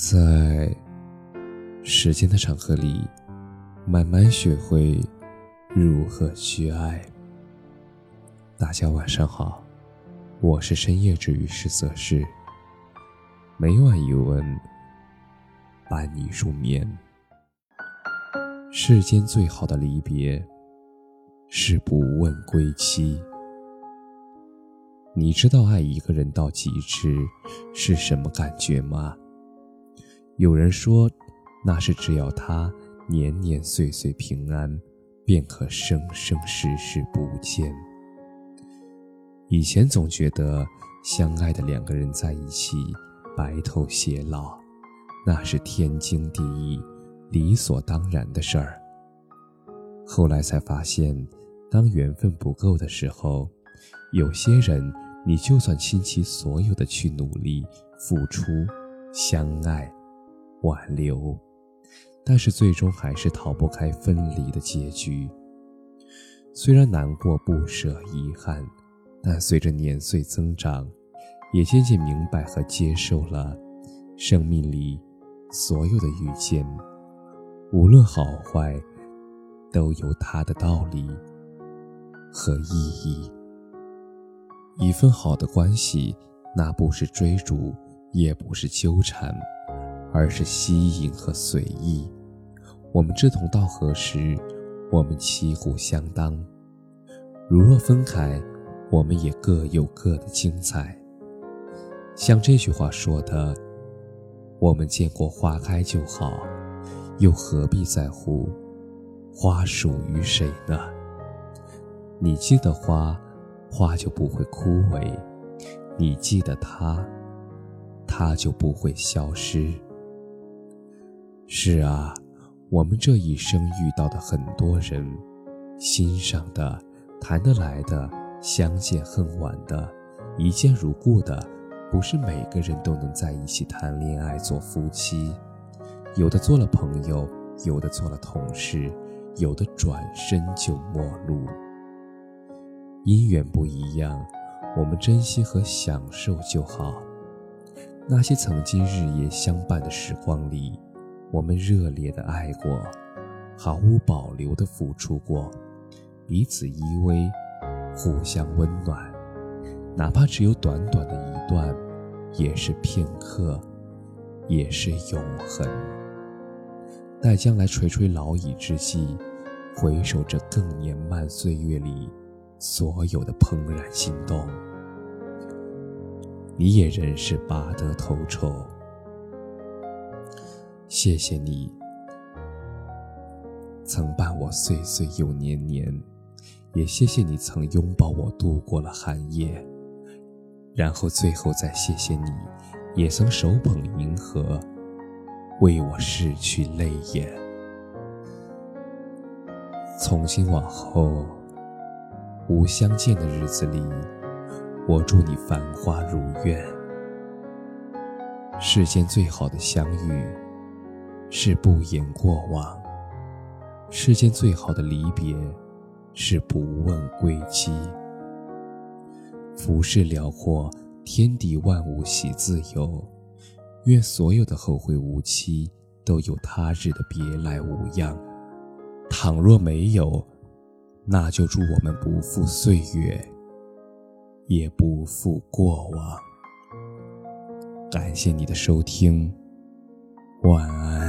在时间的长河里，慢慢学会如何去爱。大家晚上好，我是深夜治愈师泽是，每晚一问，伴你入眠。世间最好的离别，是不问归期。你知道爱一个人到极致是什么感觉吗？有人说，那是只要他年年岁岁平安，便可生生世世不见。以前总觉得相爱的两个人在一起白头偕老，那是天经地义、理所当然的事儿。后来才发现，当缘分不够的时候，有些人你就算倾其所有的去努力、付出、相爱。挽留，但是最终还是逃不开分离的结局。虽然难过、不舍、遗憾，但随着年岁增长，也渐渐明白和接受了，生命里所有的遇见，无论好坏，都有它的道理和意义。一份好的关系，那不是追逐，也不是纠缠。而是吸引和随意。我们志同道合时，我们旗鼓相当；如若分开，我们也各有各的精彩。像这句话说的：“我们见过花开就好，又何必在乎花属于谁呢？你记得花，花就不会枯萎；你记得它，它就不会消失。”是啊，我们这一生遇到的很多人，欣赏的、谈得来的、相见恨晚的、一见如故的，不是每个人都能在一起谈恋爱做夫妻。有的做了朋友，有的做了同事，有的转身就陌路。姻缘不一样，我们珍惜和享受就好。那些曾经日夜相伴的时光里。我们热烈的爱过，毫无保留的付出过，彼此依偎，互相温暖，哪怕只有短短的一段，也是片刻，也是永恒。待将来垂垂老矣之际，回首这更年漫岁月里所有的怦然心动，你也仍是拔得头筹。谢谢你，曾伴我岁岁又年年，也谢谢你曾拥抱我度过了寒夜，然后最后再谢谢你，也曾手捧银河，为我拭去泪眼。从今往后，无相见的日子里，我祝你繁花如愿。世间最好的相遇。是不言过往，世间最好的离别，是不问归期。浮世辽阔，天地万物喜自由。愿所有的后会无期，都有他日的别来无恙。倘若没有，那就祝我们不负岁月，也不负过往。感谢你的收听，晚安。